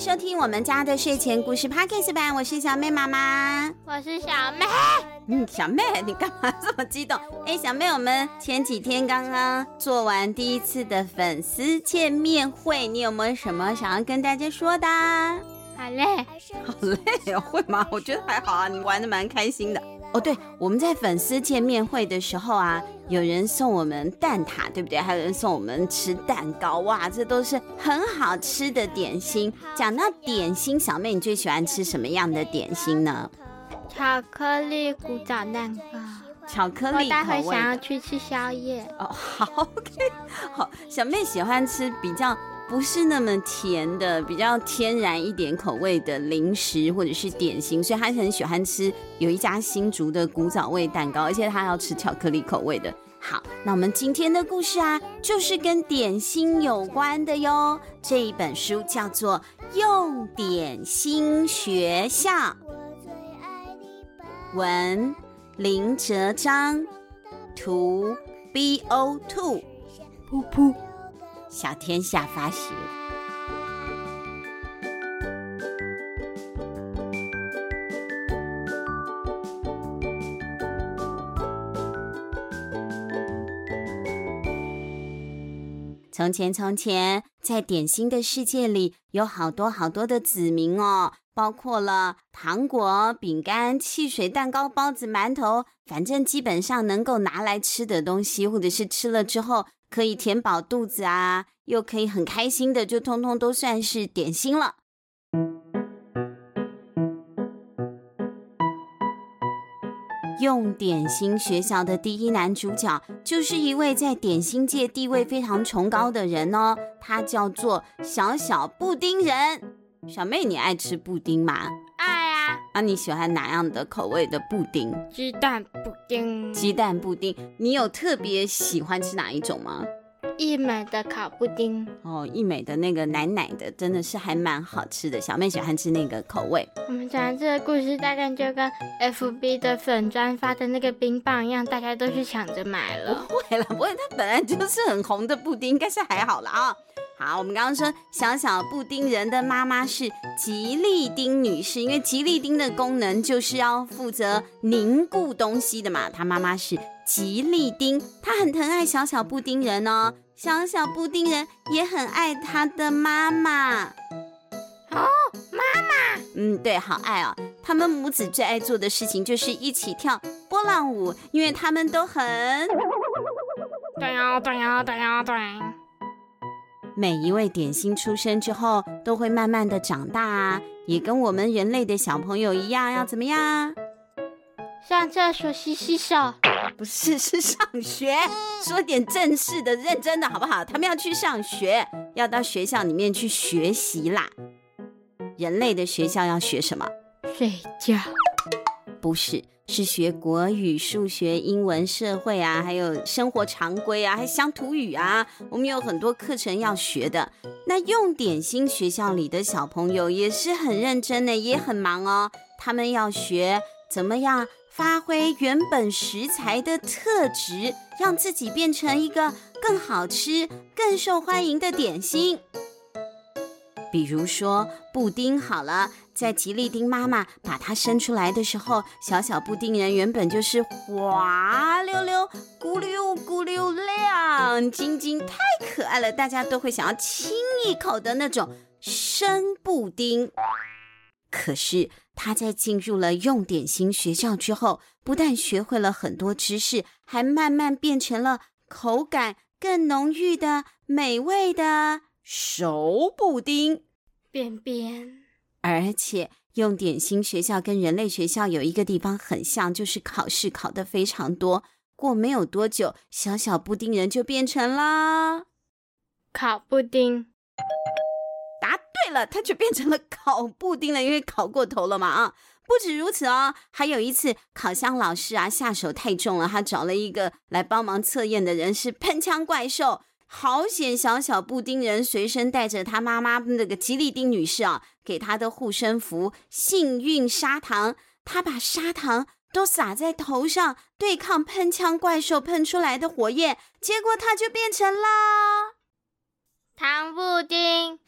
迎收听我们家的睡前故事 Podcast 版，我是小妹妈妈，我是小妹。嗯，小妹，你干嘛这么激动？哎，小妹，我们前几天刚刚做完第一次的粉丝见面会，你有没有什么想要跟大家说的？好累，好累哦，会吗？我觉得还好啊，你玩的蛮开心的。哦，对，我们在粉丝见面会的时候啊，有人送我们蛋挞，对不对？还有人送我们吃蛋糕，哇，这都是很好吃的点心。讲到点心，小妹你最喜欢吃什么样的点心呢？巧克力古早蛋糕。巧克力，我待会想要去吃宵夜。哦，好，OK，好，小妹喜欢吃比较。不是那么甜的，比较天然一点口味的零食或者是点心，所以他很喜欢吃有一家新竹的古早味蛋糕，而且他要吃巧克力口味的。好，那我们今天的故事啊，就是跟点心有关的哟。这一本书叫做《用点心学校》，文林哲章，图 B O Two，噗噗。小天下发行。从前，从前，在点心的世界里，有好多好多的子民哦，包括了糖果、饼干、汽水、蛋糕、包子、馒头，反正基本上能够拿来吃的东西，或者是吃了之后。可以填饱肚子啊，又可以很开心的，就通通都算是点心了。用点心学校的第一男主角，就是一位在点心界地位非常崇高的人哦，他叫做小小布丁人。小妹，你爱吃布丁吗？那你喜欢哪样的口味的布丁？鸡蛋布丁。鸡蛋布丁，你有特别喜欢吃哪一种吗？一美的烤布丁。哦，一美的那个奶奶的，真的是还蛮好吃的。小妹喜欢吃那个口味。我们讲这个故事，大概就跟 FB 的粉专发的那个冰棒一样，大家都去抢着买了。不会了，不会，它本来就是很红的布丁，应该是还好了啊。好，我们刚刚说小小布丁人的妈妈是吉利丁女士，因为吉利丁的功能就是要负责凝固东西的嘛。她妈妈是吉利丁，她很疼爱小小布丁人哦。小小布丁人也很爱他的妈妈。哦，妈妈，嗯，对，好爱哦。他们母子最爱做的事情就是一起跳波浪舞，因为他们都很对呀，对呀，对呀，对。每一位点心出生之后，都会慢慢的长大啊，也跟我们人类的小朋友一样，要怎么样？上厕所洗洗手？不是，是上学。说点正式的、认真的，好不好？他们要去上学，要到学校里面去学习啦。人类的学校要学什么？睡觉？不是。是学国语、数学、英文、社会啊，还有生活常规啊，还乡土语啊，我们有很多课程要学的。那用点心学校里的小朋友也是很认真的，也很忙哦。他们要学怎么样发挥原本食材的特质，让自己变成一个更好吃、更受欢迎的点心。比如说布丁，好了。在吉利丁妈妈把它生出来的时候，小小布丁人原本就是滑溜溜、咕溜咕溜亮晶晶，太可爱了，大家都会想要亲一口的那种生布丁。可是他在进入了用点心学校之后，不但学会了很多知识，还慢慢变成了口感更浓郁的美味的熟布丁。便便。而且用点心学校跟人类学校有一个地方很像，就是考试考得非常多。过没有多久，小小布丁人就变成了烤布丁。答对了，他就变成了烤布丁了，因为烤过头了嘛啊！不止如此哦，还有一次烤箱老师啊下手太重了，他找了一个来帮忙测验的人是喷枪怪兽。好险！小小布丁人随身带着他妈妈那个吉利丁女士啊，给他的护身符——幸运砂糖。他把砂糖都撒在头上，对抗喷枪怪兽喷出来的火焰，结果他就变成了糖布丁。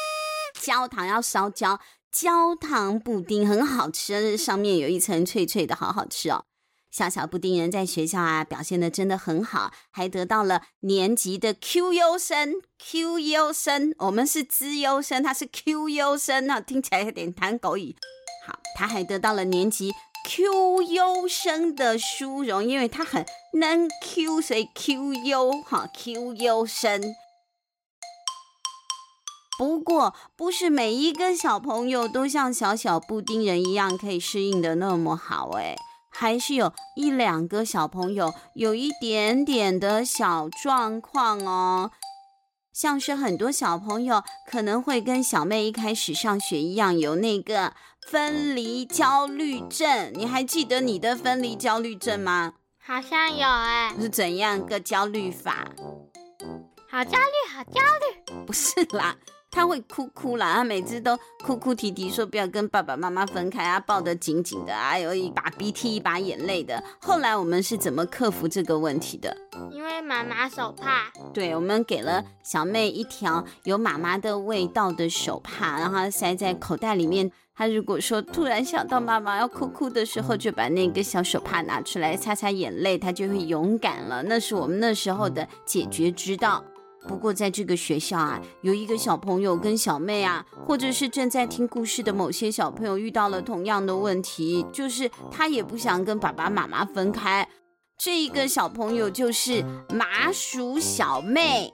焦糖，要烧焦焦糖布丁，很好吃，上面有一层脆脆的，好好吃哦。小小布丁人在学校啊表现的真的很好，还得到了年级的 Q 优生。Q 优生，我们是资优生，他是 Q 优生，那听起来有点谈狗语。好，他还得到了年级 Q 优生的殊荣，因为他很能 Q，所以 Q 优哈 Q 优生。不过，不是每一个小朋友都像小小布丁人一样可以适应的那么好诶。还是有一两个小朋友有一点点的小状况哦，像是很多小朋友可能会跟小妹一开始上学一样，有那个分离焦虑症。你还记得你的分离焦虑症吗？好像有哎，是怎样个焦虑法？好焦虑，好焦虑。不是啦。他会哭哭啦，他每次都哭哭啼啼，说不要跟爸爸妈妈分开啊，抱得紧紧的啊，有一把鼻涕一把眼泪的。后来我们是怎么克服这个问题的？因为妈妈手帕。对，我们给了小妹一条有妈妈的味道的手帕，然后塞在口袋里面。她如果说突然想到妈妈要哭哭的时候，就把那个小手帕拿出来擦擦眼泪，她就会勇敢了。那是我们那时候的解决之道。不过，在这个学校啊，有一个小朋友跟小妹啊，或者是正在听故事的某些小朋友遇到了同样的问题，就是他也不想跟爸爸妈妈分开。这一个小朋友就是麻薯小妹。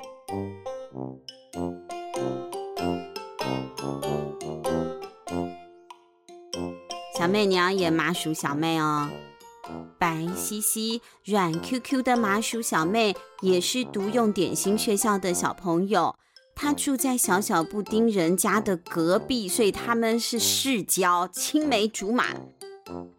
小妹，你要演麻薯小妹哦。白兮兮、软 Q Q 的麻薯小妹也是独用点心学校的小朋友，她住在小小布丁人家的隔壁，所以他们是世交，青梅竹马。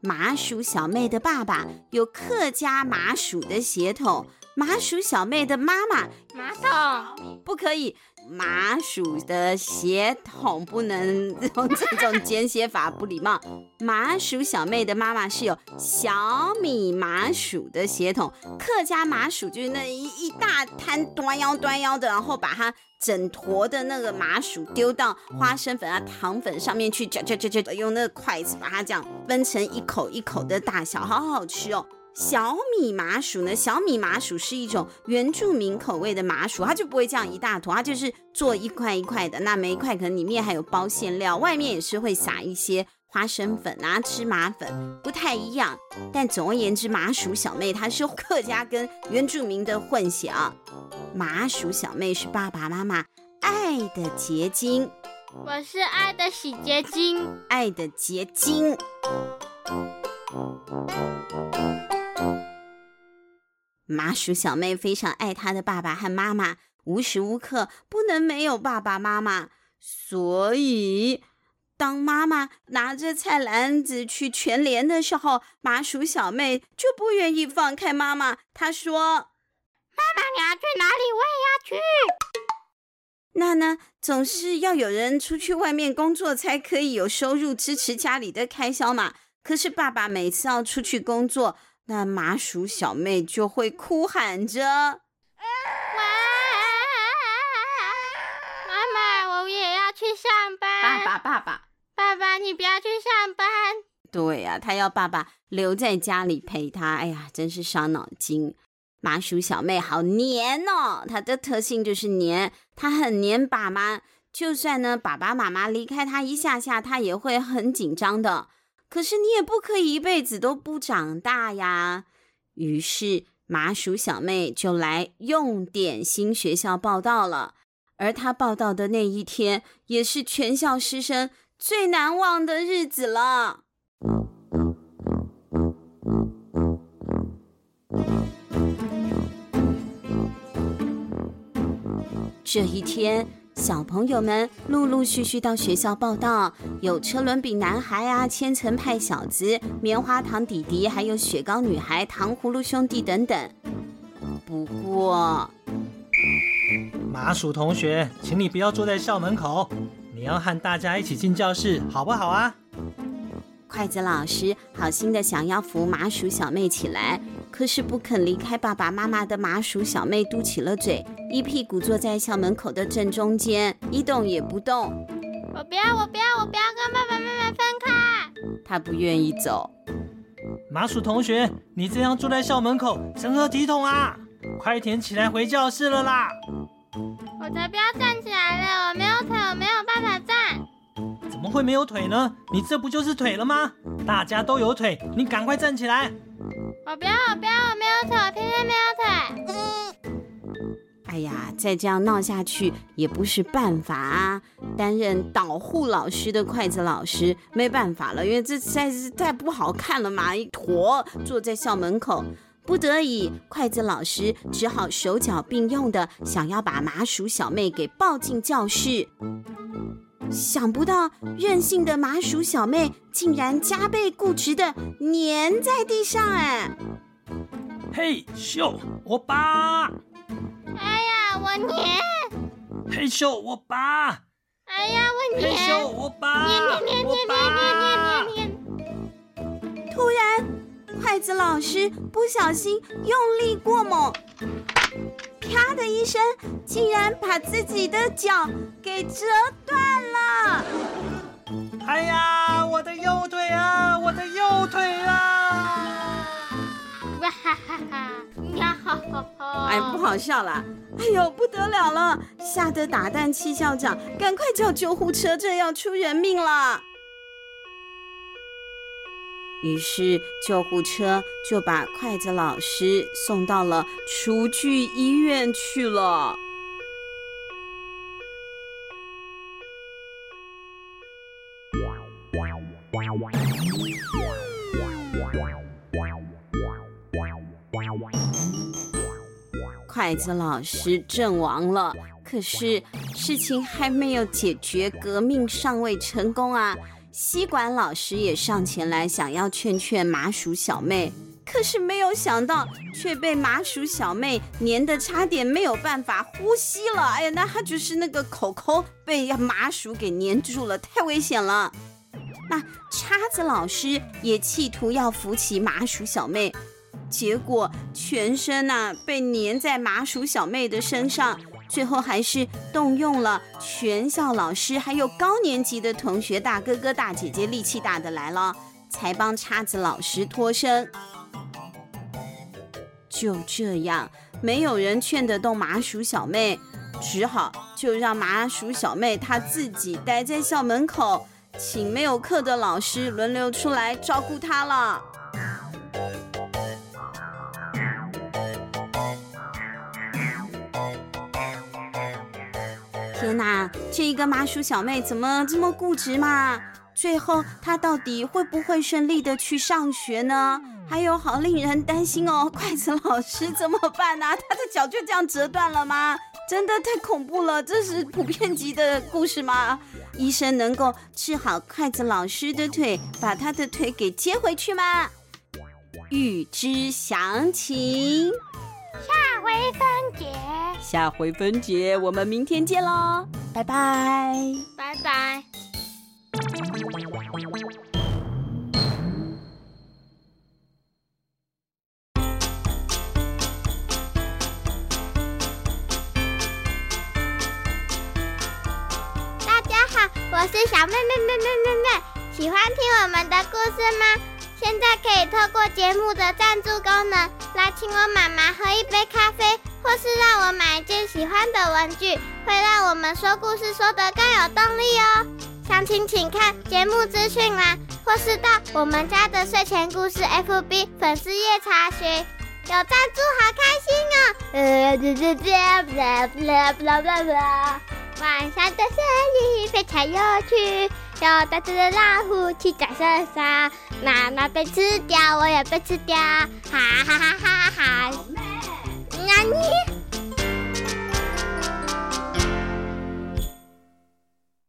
麻薯小妹的爸爸有客家麻薯的血统，麻薯小妹的妈妈马桶不可以。麻薯的血统不能用这种简写法，不礼貌。麻薯小妹的妈妈是有小米麻薯的血统，客家麻薯就是那一一大摊端腰端腰的，然后把它整坨的那个麻薯丢到花生粉啊、糖粉上面去，嚼嚼嚼嚼，用那个筷子把它这样分成一口一口的大小，好好吃哦。小米麻薯呢？小米麻薯是一种原住民口味的麻薯，它就不会这样一大坨，它就是做一块一块的。那每一块可能里面还有包馅料，外面也是会撒一些花生粉啊、芝麻粉，不太一样。但总而言之，麻薯小妹她是客家跟原住民的混血啊。麻薯小妹是爸爸妈妈爱的结晶，我是爱的洗洁精，爱的结晶。麻薯小妹非常爱她的爸爸和妈妈，无时无刻不能没有爸爸妈妈。所以，当妈妈拿着菜篮子去全联的时候，麻薯小妹就不愿意放开妈妈。她说：“妈妈，你要去哪里？我也要去。”那呢，总是要有人出去外面工作，才可以有收入支持家里的开销嘛。可是爸爸每次要出去工作，那麻薯小妹就会哭喊着：“哇，妈妈，我也要去上班。”爸爸，爸爸，爸爸，你不要去上班。对呀、啊，他要爸爸留在家里陪他。哎呀，真是伤脑筋。麻薯小妹好黏哦，她的特性就是黏，她很黏爸妈。就算呢，爸爸妈妈离开她一下下，她也会很紧张的。可是你也不可以一辈子都不长大呀。于是麻薯小妹就来用点心学校报到了，而她报到的那一天，也是全校师生最难忘的日子了。这一天。小朋友们陆陆续续到学校报到，有车轮饼男孩啊、千层派小子、棉花糖弟弟，还有雪糕女孩、糖葫芦兄弟等等。不过，麻薯同学，请你不要坐在校门口，你要和大家一起进教室，好不好啊？筷子老师好心的想要扶麻薯小妹起来，可是不肯离开爸爸妈妈的麻薯小妹嘟起了嘴，一屁股坐在校门口的正中间，一动也不动。我不要，我不要，我不要跟爸爸妈妈分开。他不愿意走。麻薯同学，你这样坐在校门口，成何体统啊？快点起来回教室了啦！我才不要站起来了，我没有腿，我没有办法站。怎么会没有腿呢？你这不就是腿了吗？大家都有腿，你赶快站起来！我不要，我不要，我没有腿，我偏偏没有腿。哎呀，再这样闹下去也不是办法啊！担任导护老师的筷子老师没办法了，因为这实在是太不好看了嘛，一坨坐在校门口。不得已，筷子老师只好手脚并用的想要把麻薯小妹给抱进教室。想不到任性的麻薯小妹竟然加倍固执的粘在地上，哎！嘿咻，我拔！哎呀，我粘！嘿咻，我拔！哎呀，我粘！嘿咻，我拔！粘粘粘粘粘粘粘粘！突然。筷子老师不小心用力过猛，啪的一声，竟然把自己的脚给折断了。哎呀，我的右腿啊，我的右腿啊！哇哈哈哈！呀哈哈哈！哎，不好笑了。哎呦，不得了了，吓得打蛋器校长赶快叫救护车，这要出人命了。于是救护车就把筷子老师送到了厨具医院去了。筷子老师阵亡了，可是事情还没有解决，革命尚未成功啊！吸管老师也上前来，想要劝劝麻薯小妹，可是没有想到，却被麻薯小妹粘得差点没有办法呼吸了。哎呀，那他就是那个口口被麻薯给粘住了，太危险了。那叉子老师也企图要扶起麻薯小妹，结果全身呐、被粘在麻薯小妹的身上。最后还是动用了全校老师，还有高年级的同学，大哥哥大姐姐力气大的来了，才帮叉子老师脱身。就这样，没有人劝得动麻薯小妹，只好就让麻薯小妹她自己待在校门口，请没有课的老师轮流出来照顾她了。天哪，这一个麻薯小妹怎么这么固执嘛？最后她到底会不会顺利的去上学呢？还有好令人担心哦，筷子老师怎么办呢？她的脚就这样折断了吗？真的太恐怖了，这是普遍级的故事吗？医生能够治好筷子老师的腿，把他的腿给接回去吗？欲知详情。下回分解，下回分解，我们明天见喽，拜拜，拜拜。大家好，我是小妹妹妹妹妹妹，喜欢听我们的故事吗？现在可以透过节目的赞助功能来请我妈妈喝一杯咖啡，或是让我买一件喜欢的文具，会让我们说故事说得更有动力哦。详情请看节目资讯栏，或是到我们家的睡前故事 FB 粉丝页查询。有赞助好开心哦！呃，这这这，啦啦啦啦啦，晚上的森林非常有趣。有大只的老虎去找莎莎，妈妈被吃掉，我也被吃掉，哈哈哈哈哈哈！那你？